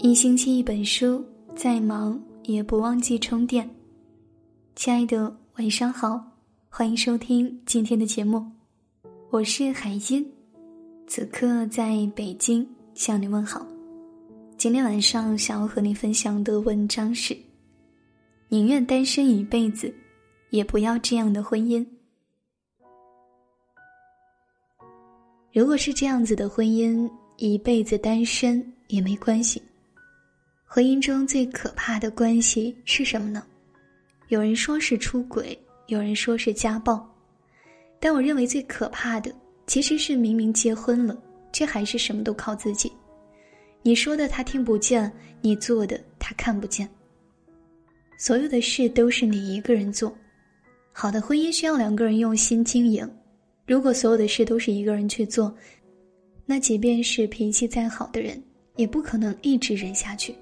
一星期一本书，再忙也不忘记充电。亲爱的，晚上好，欢迎收听今天的节目，我是海音，此刻在北京向你问好。今天晚上想要和你分享的文章是：宁愿单身一辈子，也不要这样的婚姻。如果是这样子的婚姻，一辈子单身也没关系。婚姻中最可怕的关系是什么呢？有人说是出轨，有人说是家暴，但我认为最可怕的其实是明明结婚了，却还是什么都靠自己。你说的他听不见，你做的他看不见。所有的事都是你一个人做。好的婚姻需要两个人用心经营。如果所有的事都是一个人去做，那即便是脾气再好的人，也不可能一直忍下去。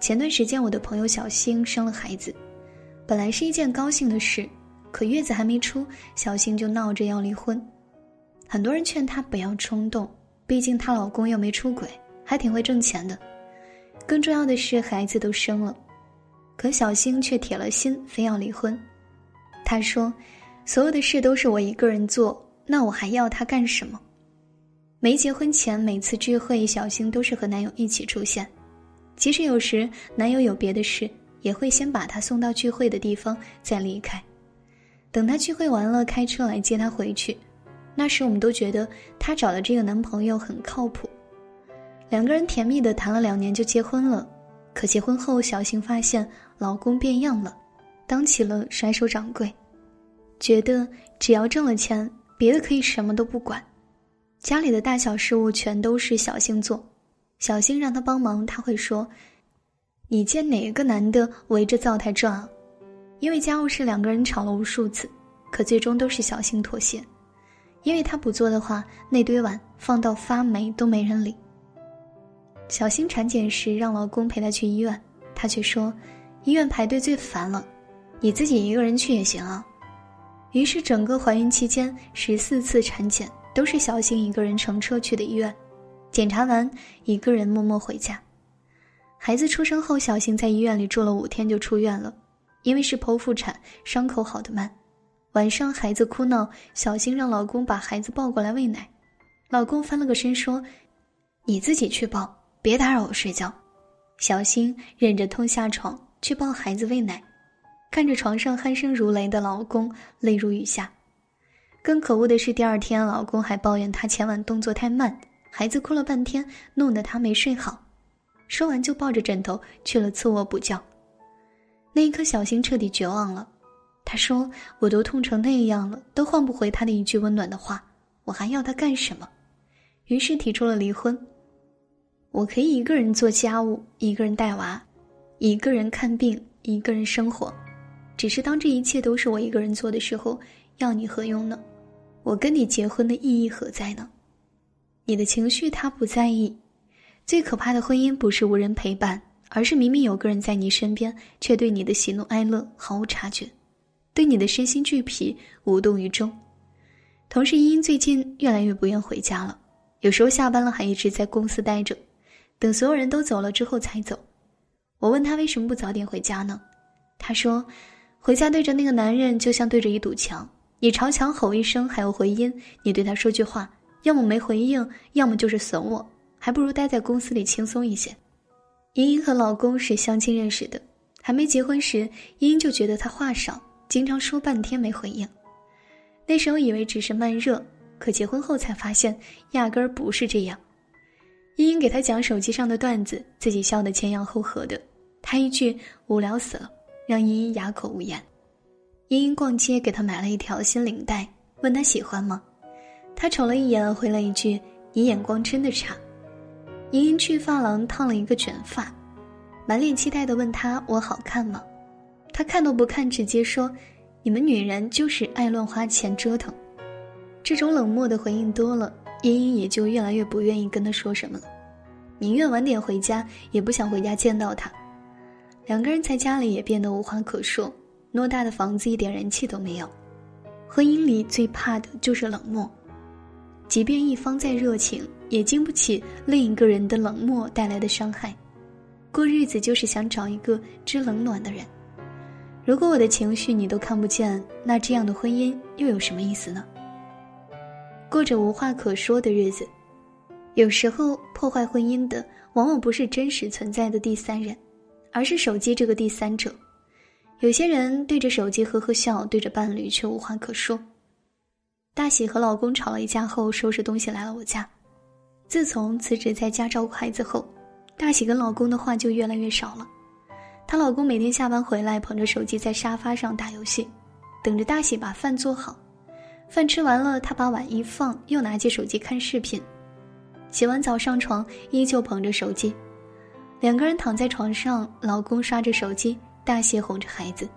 前段时间，我的朋友小星生了孩子，本来是一件高兴的事，可月子还没出，小星就闹着要离婚。很多人劝她不要冲动，毕竟她老公又没出轨，还挺会挣钱的。更重要的是，孩子都生了，可小星却铁了心非要离婚。她说：“所有的事都是我一个人做，那我还要他干什么？”没结婚前，每次聚会，小星都是和男友一起出现。即使有时男友有别的事，也会先把她送到聚会的地方再离开，等她聚会完了开车来接她回去。那时我们都觉得她找的这个男朋友很靠谱，两个人甜蜜的谈了两年就结婚了。可结婚后，小新发现老公变样了，当起了甩手掌柜，觉得只要挣了钱，别的可以什么都不管，家里的大小事务全都是小星做。小新让他帮忙，他会说：“你见哪个男的围着灶台转？”因为家务事两个人吵了无数次，可最终都是小新妥协，因为他不做的话，那堆碗放到发霉都没人理。小新产检时让老公陪她去医院，她却说：“医院排队最烦了，你自己一个人去也行啊。”于是整个怀孕期间十四次产检都是小新一个人乘车去的医院。检查完，一个人默默回家。孩子出生后，小新在医院里住了五天就出院了，因为是剖腹产，伤口好的慢。晚上孩子哭闹，小新让老公把孩子抱过来喂奶。老公翻了个身说：“你自己去抱，别打扰我睡觉。”小新忍着痛下床去抱孩子喂奶，看着床上鼾声如雷的老公，泪如雨下。更可恶的是，第二天老公还抱怨他前晚动作太慢。孩子哭了半天，弄得他没睡好。说完就抱着枕头去了次卧补觉。那一刻，小新彻底绝望了。他说：“我都痛成那样了，都换不回他的一句温暖的话，我还要他干什么？”于是提出了离婚。我可以一个人做家务，一个人带娃，一个人看病，一个人生活。只是当这一切都是我一个人做的时候，要你何用呢？我跟你结婚的意义何在呢？你的情绪他不在意，最可怕的婚姻不是无人陪伴，而是明明有个人在你身边，却对你的喜怒哀乐毫无察觉，对你的身心俱疲无动于衷。同事茵茵最近越来越不愿回家了，有时候下班了还一直在公司待着，等所有人都走了之后才走。我问他为什么不早点回家呢？他说，回家对着那个男人就像对着一堵墙，你朝墙吼一声还有回音，你对他说句话。要么没回应，要么就是损我，还不如待在公司里轻松一些。茵茵和老公是相亲认识的，还没结婚时，茵茵就觉得他话少，经常说半天没回应。那时候以为只是慢热，可结婚后才发现压根儿不是这样。茵茵给他讲手机上的段子，自己笑得前仰后合的，他一句无聊死了，让茵茵哑口无言。茵茵逛街给他买了一条新领带，问他喜欢吗？他瞅了一眼，回了一句：“你眼光真的差。”莹莹去发廊烫了一个卷发，满脸期待的问他：“我好看吗？”他看都不看，直接说：“你们女人就是爱乱花钱折腾。”这种冷漠的回应多了，茵茵也就越来越不愿意跟他说什么了，宁愿晚点回家，也不想回家见到他。两个人在家里也变得无话可说，偌大的房子一点人气都没有。婚姻里最怕的就是冷漠。即便一方再热情，也经不起另一个人的冷漠带来的伤害。过日子就是想找一个知冷暖的人。如果我的情绪你都看不见，那这样的婚姻又有什么意思呢？过着无话可说的日子，有时候破坏婚姻的往往不是真实存在的第三人，而是手机这个第三者。有些人对着手机呵呵笑，对着伴侣却无话可说。大喜和老公吵了一架后，收拾东西来了我家。自从辞职在家照顾孩子后，大喜跟老公的话就越来越少了。她老公每天下班回来，捧着手机在沙发上打游戏，等着大喜把饭做好。饭吃完了，他把碗一放，又拿起手机看视频。洗完澡上床，依旧捧着手机。两个人躺在床上，老公刷着手机，大喜哄着孩子，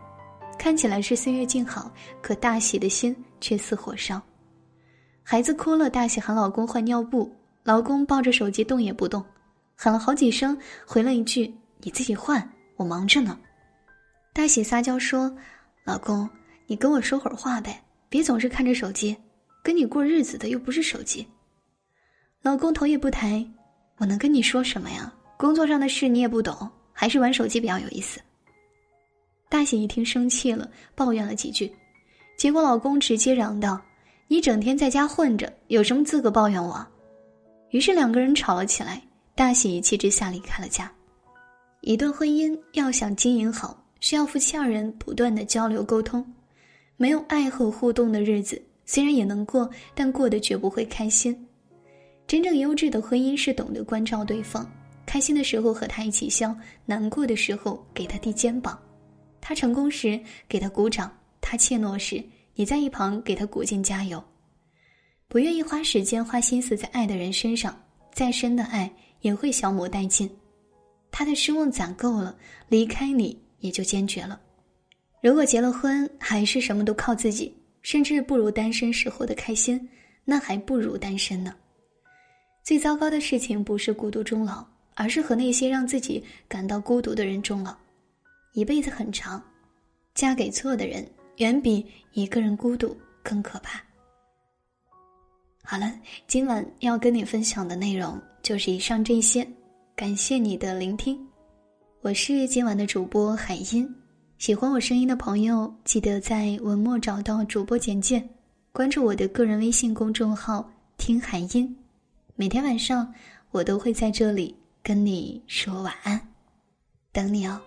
看起来是岁月静好，可大喜的心却似火烧。孩子哭了，大喜喊老公换尿布，老公抱着手机动也不动，喊了好几声，回了一句：“你自己换，我忙着呢。”大喜撒娇说：“老公，你跟我说会儿话呗，别总是看着手机，跟你过日子的又不是手机。”老公头也不抬：“我能跟你说什么呀？工作上的事你也不懂，还是玩手机比较有意思。”大喜一听生气了，抱怨了几句，结果老公直接嚷道。你整天在家混着，有什么资格抱怨我？于是两个人吵了起来。大喜一气之下离开了家。一段婚姻要想经营好，需要夫妻二人不断的交流沟通。没有爱和互动的日子，虽然也能过，但过得绝不会开心。真正优质的婚姻是懂得关照对方，开心的时候和他一起笑，难过的时候给他递肩膀，他成功时给他鼓掌，他怯懦时。你在一旁给他鼓劲加油，不愿意花时间花心思在爱的人身上，再深的爱也会消磨殆尽。他的失望攒够了，离开你也就坚决了。如果结了婚还是什么都靠自己，甚至不如单身时候的开心，那还不如单身呢。最糟糕的事情不是孤独终老，而是和那些让自己感到孤独的人终老。一辈子很长，嫁给错的人。远比一个人孤独更可怕。好了，今晚要跟你分享的内容就是以上这些，感谢你的聆听，我是今晚的主播海音。喜欢我声音的朋友，记得在文末找到主播简介，关注我的个人微信公众号“听海音”，每天晚上我都会在这里跟你说晚安，等你哦。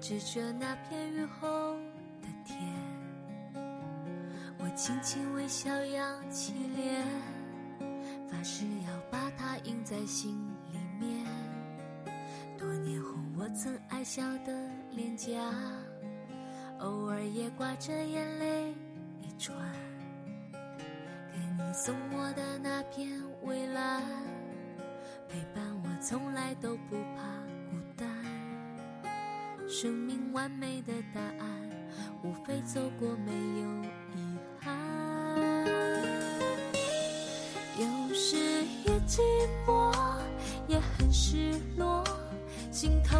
指着那片雨后的天，我轻轻微笑，扬起脸，发誓要把它印在心里面。多年后，我曾爱笑的脸颊，偶尔也挂着眼泪一串。给你送我的那片蔚蓝，陪伴我，从来都不怕。生命完美的答案，无非走过没有遗憾。有时也寂寞，也很失落，心头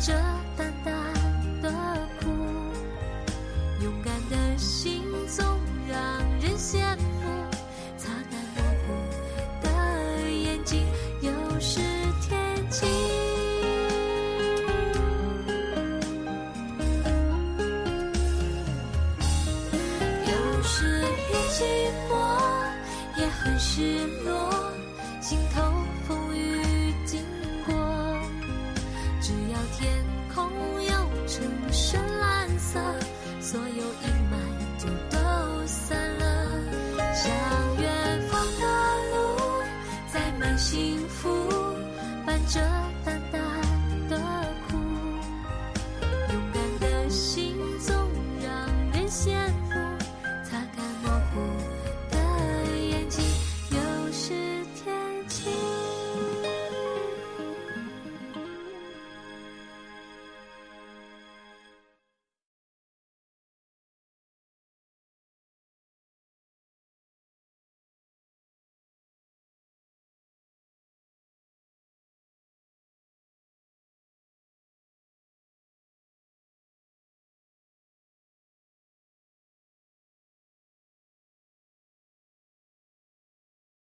这淡淡的苦。勇敢的心总让人羡慕，擦干模糊的眼睛，又是天晴。有时也寂寞，也很失落，心头幸福伴着